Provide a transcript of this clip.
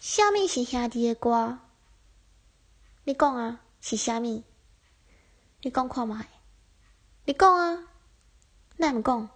虾米是兄弟的歌？你讲啊，是虾米？你讲看卖？你讲啊，那毋讲？